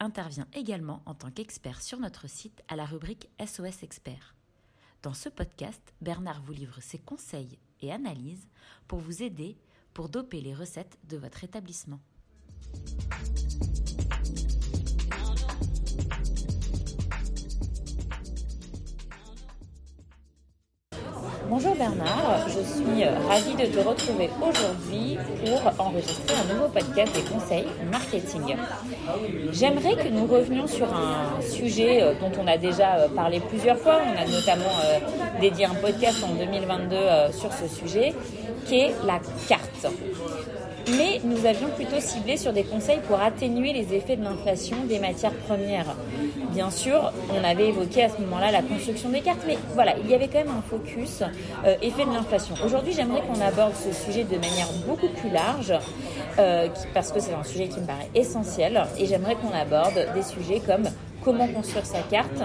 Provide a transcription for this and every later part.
intervient également en tant qu'expert sur notre site à la rubrique SOS Expert. Dans ce podcast, Bernard vous livre ses conseils et analyses pour vous aider pour doper les recettes de votre établissement. Bonjour Bernard, je suis euh, ravie de te retrouver aujourd'hui pour enregistrer un nouveau podcast des conseils marketing. J'aimerais que nous revenions sur un sujet euh, dont on a déjà euh, parlé plusieurs fois. On a notamment dédié un podcast en 2022 sur ce sujet, qui est la carte mais nous avions plutôt ciblé sur des conseils pour atténuer les effets de l'inflation des matières premières. Bien sûr, on avait évoqué à ce moment-là la construction des cartes, mais voilà, il y avait quand même un focus euh, effet de l'inflation. Aujourd'hui, j'aimerais qu'on aborde ce sujet de manière beaucoup plus large, euh, parce que c'est un sujet qui me paraît essentiel, et j'aimerais qu'on aborde des sujets comme comment construire sa carte,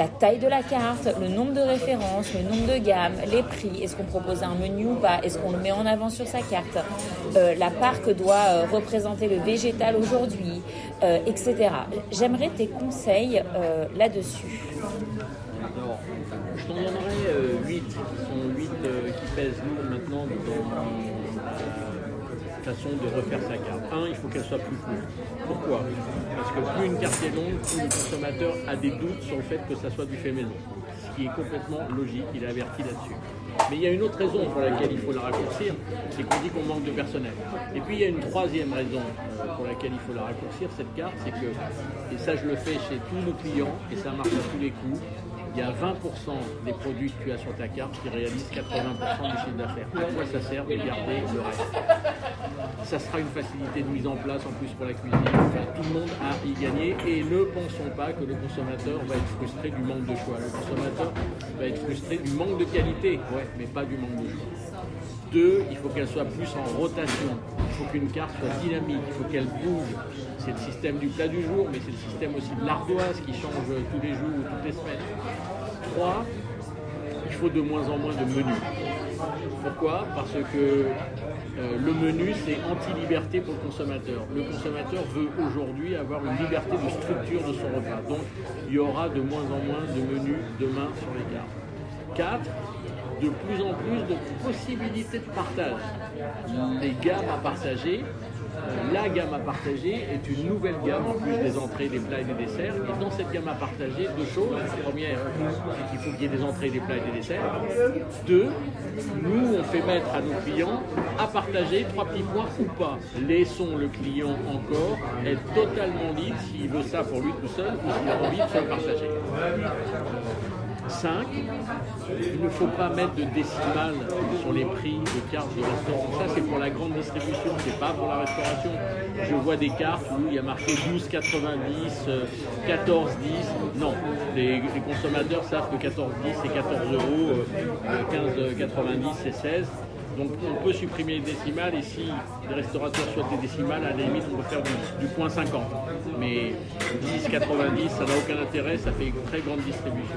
la taille de la carte, le nombre de références, le nombre de gammes, les prix, est-ce qu'on propose un menu ou pas, est-ce qu'on le met en avant sur sa carte, euh, la part que doit euh, représenter le végétal aujourd'hui, euh, etc. J'aimerais tes conseils là-dessus. Je t'en donnerai 8, qui sont 8 qui pèsent nous maintenant façon de refaire sa carte. Un, il faut qu'elle soit plus courte. Pourquoi? Parce que plus une carte est longue, plus le consommateur a des doutes sur le fait que ça soit du fait maison. Ce qui est complètement logique, il est averti là-dessus. Mais il y a une autre raison pour laquelle il faut la raccourcir, c'est qu'on dit qu'on manque de personnel. Et puis il y a une troisième raison euh, pour laquelle il faut la raccourcir, cette carte, c'est que, et ça je le fais chez tous nos clients, et ça marche à tous les coups, il y a 20% des produits que tu as sur ta carte qui réalisent 80% du chiffre d'affaires. À quoi ça sert de garder le reste? Ça sera une facilité de mise en place en plus pour la cuisine. tout le monde a y gagné et ne pensons pas que le consommateur va être frustré du manque de choix. Le consommateur va être frustré du manque de qualité, ouais, mais pas du manque de choix. Deux, il faut qu'elle soit plus en rotation. Il faut qu'une carte soit dynamique, il faut qu'elle bouge. C'est le système du plat du jour, mais c'est le système aussi de l'ardoise qui change tous les jours ou toutes les semaines. Trois, il faut de moins en moins de menus. Pourquoi? Parce que euh, le menu, c'est anti-liberté pour le consommateur. Le consommateur veut aujourd'hui avoir une liberté de structure de son repas. Donc, il y aura de moins en moins de menus demain sur les cartes. Quatre, de plus en plus de possibilités de partage. Les gammes à partager, euh, la gamme à partager est une nouvelle gamme en plus des entrées, des plats et des desserts. Et dans cette gamme à partager, deux choses. La première, c'est qu'il faut qu'il y ait des entrées, des plats et des desserts. Deux, nous, on fait mettre à nos clients à partager trois petits points ou pas. Laissons le client encore être totalement libre s'il veut ça pour lui tout seul ou s'il a envie de se le partager. 5. Il ne faut pas mettre de décimales sur les prix de cartes de restaurant. Ça, c'est pour la grande distribution, c'est pas pour la restauration. Je vois des cartes où il y a marqué 12,90, 14,10. Non, les, consommateurs savent que 14,10 c'est 14 euros, 15,90 euh, c'est 16. On peut supprimer les décimales et si les restaurateurs souhaitent des décimales, à la limite on peut faire du, point 50. Mais 10, 90, ça n'a aucun intérêt, ça fait une très grande distribution.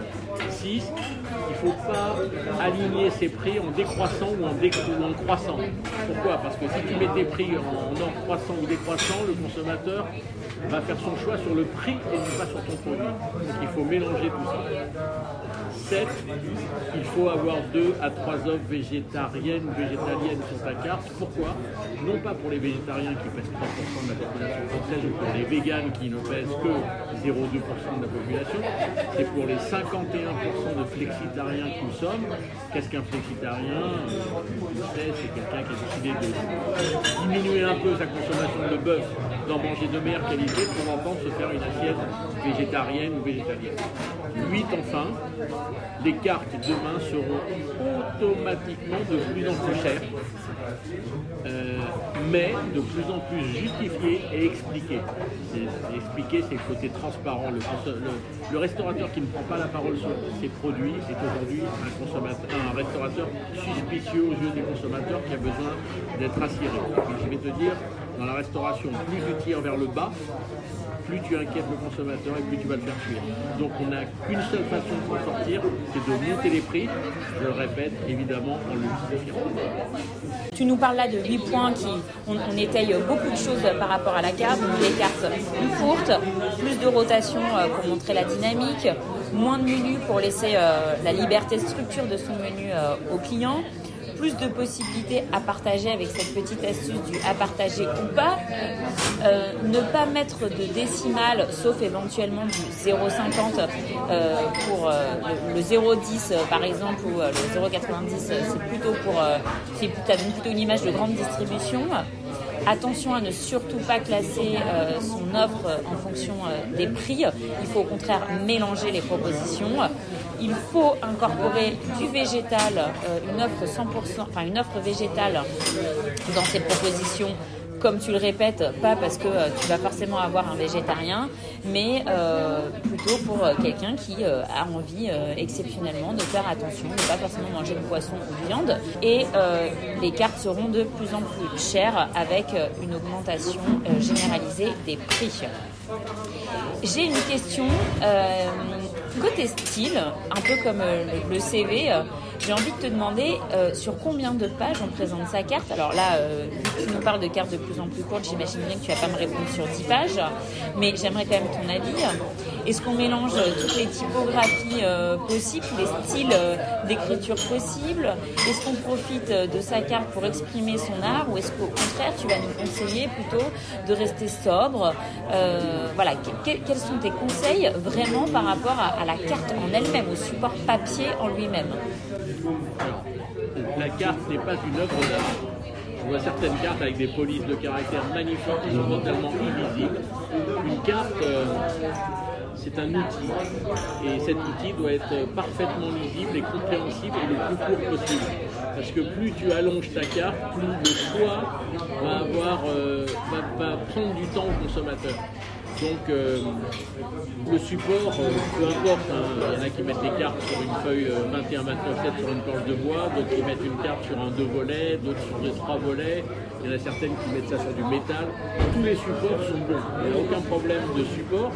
6, il ne faut pas aligner ses prix en décroissant ou en, en croissant. Pourquoi? Parce que si tu mets tes prix en, en croissant ou décroissant, le consommateur va faire son choix sur le prix et non pas sur ton produit. Donc il faut mélanger tout ça. 7, il faut avoir 2 à 3 offres végétariennes végétaliennes sur ta carte. Pourquoi? Non pas pour les végétariens qui pèsent 3% de la population française ou pour les véganes qui ne pèsent que 0,2% de la population, c'est pour les 51% de flexitariens que nous sommes. Qu'est-ce qu'un flexitarien? C'est quelqu'un qui a décidé de diminuer un peu sa consommation de bœuf d'en manger de meilleure qualité pour entendre se faire une assiette végétarienne ou végétalienne. 8 enfin, les cartes demain seront automatiquement de plus en plus chères, euh, mais de plus en plus justifiées et expliquées. Expliquer, c'est le côté transparent. Le, restaurateur qui ne prend pas la parole sur ses produits est aujourd'hui un, consommateur- un restaurateur suspicieux aux yeux des consommateurs qui a besoin d'être assuré. Je vais te dire, dans la restauration, plus tu tires vers le bas, plus tu inquiètes le consommateur et plus tu vas le faire fuir. Donc on n'a qu'une seule façon de s'en sortir, c'est de monter les prix, je le répète, évidemment en le. Tu nous parles là de 8 points qui, on, étaye beaucoup de choses par rapport à la carte. Donc les cartes plus courtes, plus de rotation euh, pour montrer la dynamique, moins de menus pour laisser euh, la liberté structure de son menu euh, au client, plus de possibilités à partager avec cette petite astuce du à partager ou pas. Euh, ne pas mettre de décimale, sauf éventuellement du 0,50 euh, pour euh, le, le 0,10 euh, par exemple ou le 0,90, euh, c'est plutôt pour, ça donne plutôt une image de grande distribution. Attention à ne surtout pas classer son offre en fonction des prix. Il faut au contraire mélanger les propositions. Il faut incorporer du végétal, euh, une offre 100%, enfin une offre végétale dans ses propositions. Comme tu le répètes, pas parce que euh, tu vas forcément avoir un végétarien, mais euh, plutôt pour quelqu'un qui a envie exceptionnellement de faire attention, de ne pas forcément manger de poisson ou de viande. Et les cartes seront de plus en plus chères avec une augmentation généralisée des prix. J'ai une question. Côté style, un peu comme euh, le, le CV, euh, j'ai envie de te demander euh, sur combien de pages on présente sa carte. Alors là, euh, vu que tu nous parles de cartes de plus en plus courtes, j'imagine bien que tu vas pas me répondre sur 10 pages, mais j'aimerais quand même ton avis. Est-ce qu'on mélange euh, toutes les typographies euh, possibles, les styles d'écriture possibles? Est-ce qu'on profite de sa carte pour exprimer son art? Ou est-ce qu'au contraire tu vas nous conseiller plutôt de rester sobre? Voilà, que- que- quels sont tes conseils vraiment par rapport à la carte en elle-même, au support papier en lui-même? La carte n'est pas une œuvre d'art. Je vois certaines cartes avec des polices de caractère magnifiques qui sont totalement illisibles. Une carte, euh, c'est un outil. Et cet outil doit être parfaitement lisible et compréhensible et le plus court possible. Parce que plus tu allonges ta carte, plus le choix va, euh, prendre du temps au consommateur. Donc euh, le support, euh, peu importe, hein, il y en a qui mettent des cartes sur une feuille euh, 21-29 sur une planche de bois, d'autres qui mettent une carte sur un deux volets, d'autres sur des trois volets, il y en a certaines qui mettent ça sur du métal. Tous les supports sont bons, il n'y a aucun problème de support.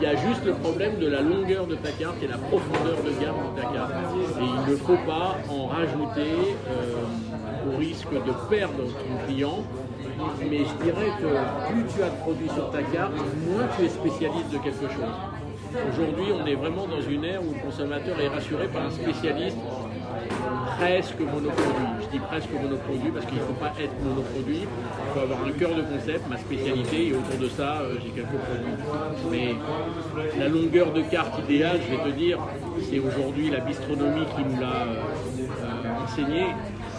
Il y a juste le problème de la longueur de ta carte et la profondeur de gamme de ta carte. Et il ne faut pas en rajouter euh, au risque de perdre ton client mais je dirais que plus tu as de produits sur ta carte, moins tu es spécialiste de quelque chose. Aujourd'hui, on est vraiment dans une ère où le consommateur est rassuré par un spécialiste presque monoproduit. Je dis presque monoproduit parce qu'il ne faut pas être monoproduit. Il faut avoir un cœur de concept, ma spécialité, et autour de ça, euh, j'ai quelques produits. Mais la longueur de carte idéale, je vais te dire, c'est aujourd'hui la bistronomie qui nous l'a euh, enseigné.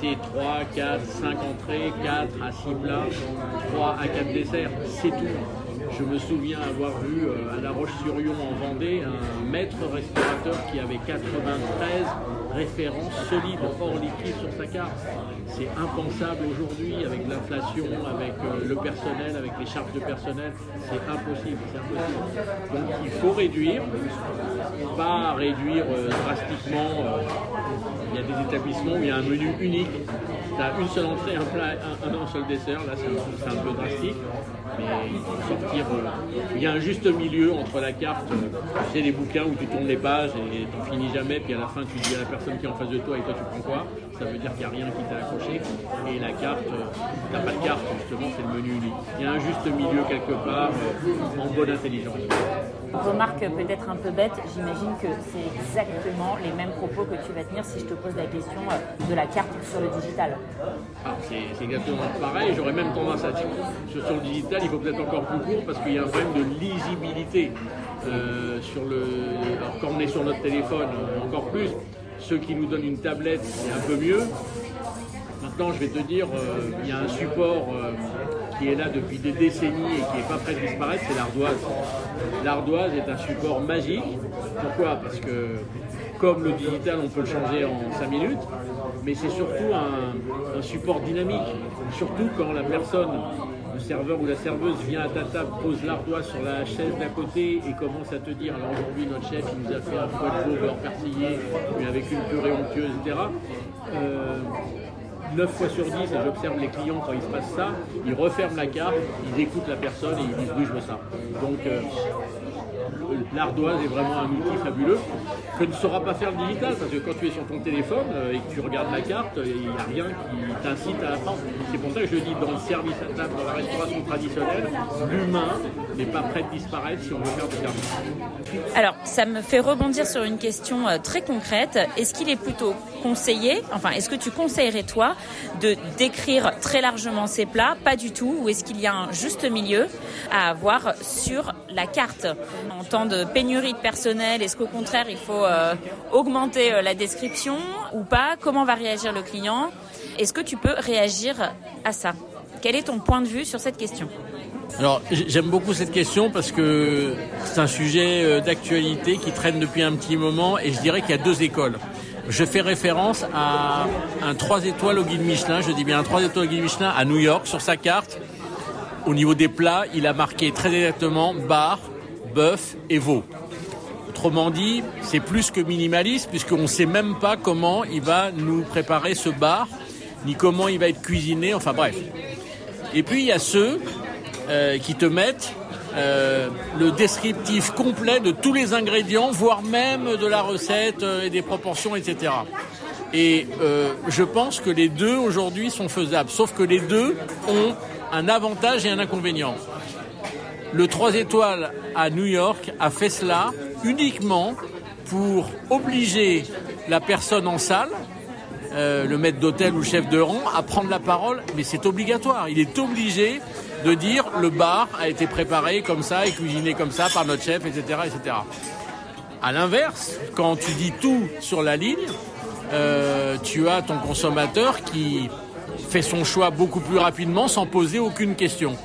C'est 3, 4, 5 entrées, 4 à 6 plats, 3 à 4 desserts, c'est tout. Je me souviens avoir vu euh, à La Roche-sur-Yon en Vendée un maître restaurateur qui avait 93 références solides hors liquide sur sa carte. C'est impensable aujourd'hui avec l'inflation, avec euh, le personnel, avec les charges de personnel. C'est impossible, c'est impossible. Donc il faut réduire, pas réduire euh, drastiquement. euh, il y a des établissements où il y a un menu unique. Tu as une seule entrée, un plat, un, seul dessert. Là, c'est un, c'est peu drastique. Mais il faut sortir. euh, il y a un juste milieu entre la carte, euh, tu sais, les bouquins où tu tournes les pages et t'en finis jamais. Puis à la fin, tu dis à la personne qui est en face de toi et toi, tu prends quoi? Ça veut dire qu'il n'y a rien qui t'a accroché. Et la carte, euh, t'as pas de carte, justement, c'est le menu unique. Il y a un juste milieu quelque part, euh, en bonne intelligence. Remarque peut-être un peu bête, j'imagine que c'est exactement les mêmes propos que tu vas tenir si je te pose la question euh, de la carte sur le digital. Ah, c'est exactement pareil, j'aurais même tendance à dire que sur le digital, il faut peut-être encore plus court parce qu'il y a un problème de lisibilité. Euh, sur alors, quand on est sur notre téléphone, euh, encore plus. Ceux qui nous donnent une tablette, c'est un peu mieux. Maintenant, je vais te dire, il y a un support qui est là depuis des décennies et qui n'est pas prêt de disparaître, c'est l'ardoise. L'ardoise est un support magique. Pourquoi? Parce que comme le digital, on peut le changer en 5 minutes, mais c'est surtout un, support dynamique. Surtout quand la personne, le serveur ou la serveuse vient à ta table, pose l'ardoise sur la chaise d'à côté et commence à te dire alors aujourd'hui notre chef nous a fait un foie de veau beurre persillé, mais avec une purée onctueuse, etc. 9 fois sur 10, et j'observe les clients quand il se passe ça, ils referment la carte, ils écoutent la personne et ils disent oui je veux ça. Donc euh, l'ardoise est vraiment un outil fabuleux que ne saura pas faire le digital parce que quand tu es sur ton téléphone euh, et que tu regardes la carte, il n'y a rien qui t'incite à apprendre. C'est pour ça que je dis dans le service à table, dans la restauration traditionnelle, l'humain n'est pas prêt de disparaître si on veut faire. Alors, ça me fait rebondir sur une question euh, très concrète. Est-ce qu'il est plutôt conseillé, enfin, est-ce que tu conseillerais toi de décrire très largement ces plats? Pas du tout. Ou est-ce qu'il y a un juste milieu à avoir sur la carte? En temps de pénurie de personnel, est-ce qu'au contraire, il faut euh, augmenter euh, la description ou pas? Comment va réagir le client? Est-ce que tu peux réagir à ça? Quel est ton point de vue sur cette question? Alors j'aime beaucoup cette question parce que c'est un sujet euh, d'actualité qui traîne depuis un petit moment et je dirais qu'il y a deux écoles. Je fais référence à un 3 étoiles au guide Michelin, je dis bien un 3 étoiles au guide Michelin à New York sur sa carte. Au niveau des plats, il a marqué très exactement bar, bœuf et veau. Autrement dit, c'est plus que minimaliste puisqu'on ne sait même pas comment il va nous préparer ce bar, ni comment il va être cuisiné, enfin bref. Et puis il y a ceux euh, qui te mettent euh, le descriptif complet de tous les ingrédients, voire même de la recette euh, et des proportions, etc. Et je pense que les deux aujourd'hui sont faisables, sauf que les deux ont un avantage et un inconvénient. Le 3 étoiles à New York a fait cela uniquement pour obliger la personne en salle, le maître d'hôtel ou le chef de rang, à prendre la parole, mais c'est obligatoire. Il est obligé de dire le bar a été préparé comme ça et cuisiné comme ça par notre chef, etc. etc. À l'inverse, quand tu dis tout sur la ligne, euh, tu as ton consommateur qui fait son choix beaucoup plus rapidement sans poser aucune question.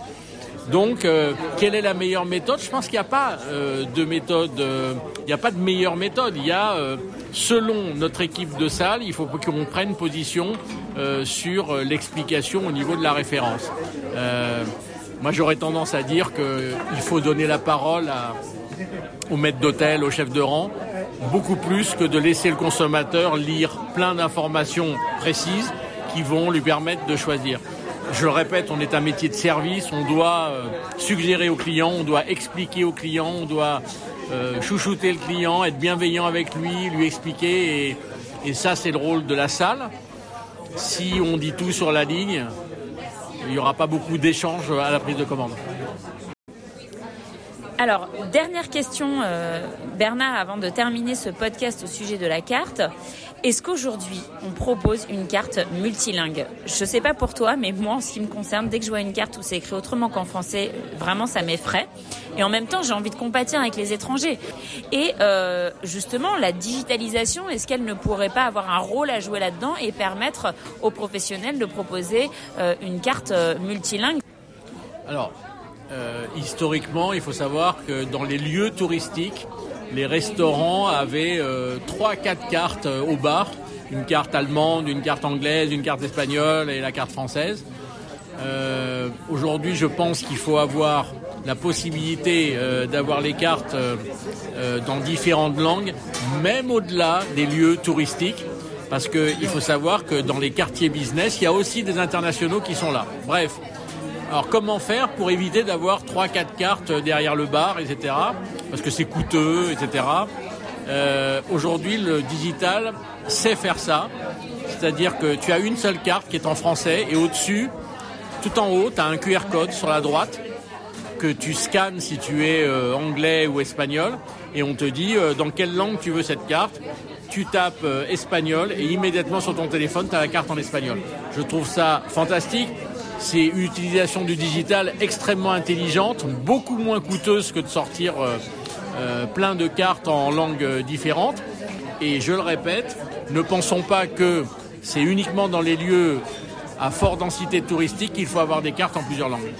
Donc, euh, quelle est la meilleure méthode? Je pense qu'il n'y a pas euh, de méthode, il n'y a pas de meilleure méthode. Il y a, selon notre équipe de salle, il faut qu'on prenne position sur l'explication au niveau de la référence. Moi, j'aurais tendance à dire qu'il faut donner la parole au maître d'hôtel, au chef de rang, beaucoup plus que de laisser le consommateur lire plein d'informations précises qui vont lui permettre de choisir. Je le répète, on est un métier de service, on doit euh, suggérer au client, on doit expliquer au client, on doit euh, chouchouter le client, être bienveillant avec lui, lui expliquer, et ça c'est le rôle de la salle. Si on dit tout sur la ligne, il n'y aura pas beaucoup d'échanges à la prise de commande. Alors, dernière question, euh, Bernard, avant de terminer ce podcast au sujet de la carte. Est-ce qu'aujourd'hui, on propose une carte multilingue? Je ne sais pas pour toi, mais moi, en ce qui me concerne, dès que je vois une carte où c'est écrit autrement qu'en français, vraiment, ça m'effraie. Et en même temps, j'ai envie de compatir avec les étrangers. Et euh, justement, la digitalisation, est-ce qu'elle ne pourrait pas avoir un rôle à jouer là-dedans et permettre aux professionnels de proposer euh, une carte multilingue? Alors, euh, historiquement, il faut savoir que dans les lieux touristiques, les restaurants avaient euh, trois, 4 quatre cartes euh, au bar, une carte allemande, une carte anglaise, une carte espagnole et la carte française. Aujourd'hui, je pense qu'il faut avoir la possibilité d'avoir les cartes dans différentes langues, même au-delà des lieux touristiques, parce qu'il faut savoir que dans les quartiers business, il y a aussi des internationaux qui sont là. Bref, alors comment faire pour éviter d'avoir 3-4 cartes derrière le bar, etc. Parce que c'est coûteux, etc. Euh, aujourd'hui, le digital sait faire ça. C'est-à-dire que tu as une seule carte qui est en français et au-dessus, tout en haut, tu as un QR code sur la droite que tu scannes si tu es euh, anglais ou espagnol et on te dit euh, dans quelle langue tu veux cette carte. Tu tapes espagnol et immédiatement sur ton téléphone, tu as la carte en espagnol. Je trouve ça fantastique. C'est une utilisation du digital extrêmement intelligente, beaucoup moins coûteuse que de sortir euh, euh, plein de cartes en langues euh, différentes. Et je le répète, ne pensons pas que c'est uniquement dans les lieux à forte densité touristique, il faut avoir des cartes en plusieurs langues.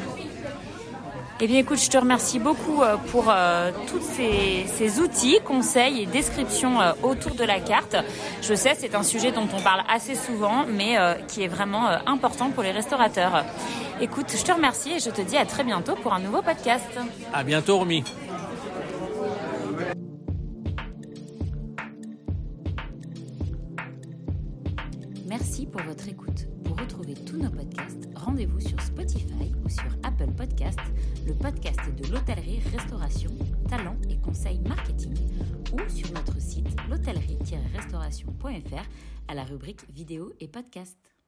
Eh bien écoute, je te remercie beaucoup euh, pour euh, tous ces, outils, conseils et descriptions euh, autour de la carte. Je sais, c'est un sujet dont on parle assez souvent, mais qui est vraiment important pour les restaurateurs. Écoute, je te remercie et je te dis à très bientôt pour un nouveau podcast. À bientôt, Romy. Merci pour votre écoute. Pour retrouver tous nos podcasts, rendez-vous sur podcast de l'hôtellerie-restauration, talent et conseils marketing, ou sur notre site l'hôtellerie-restauration.fr à la rubrique vidéo et podcast.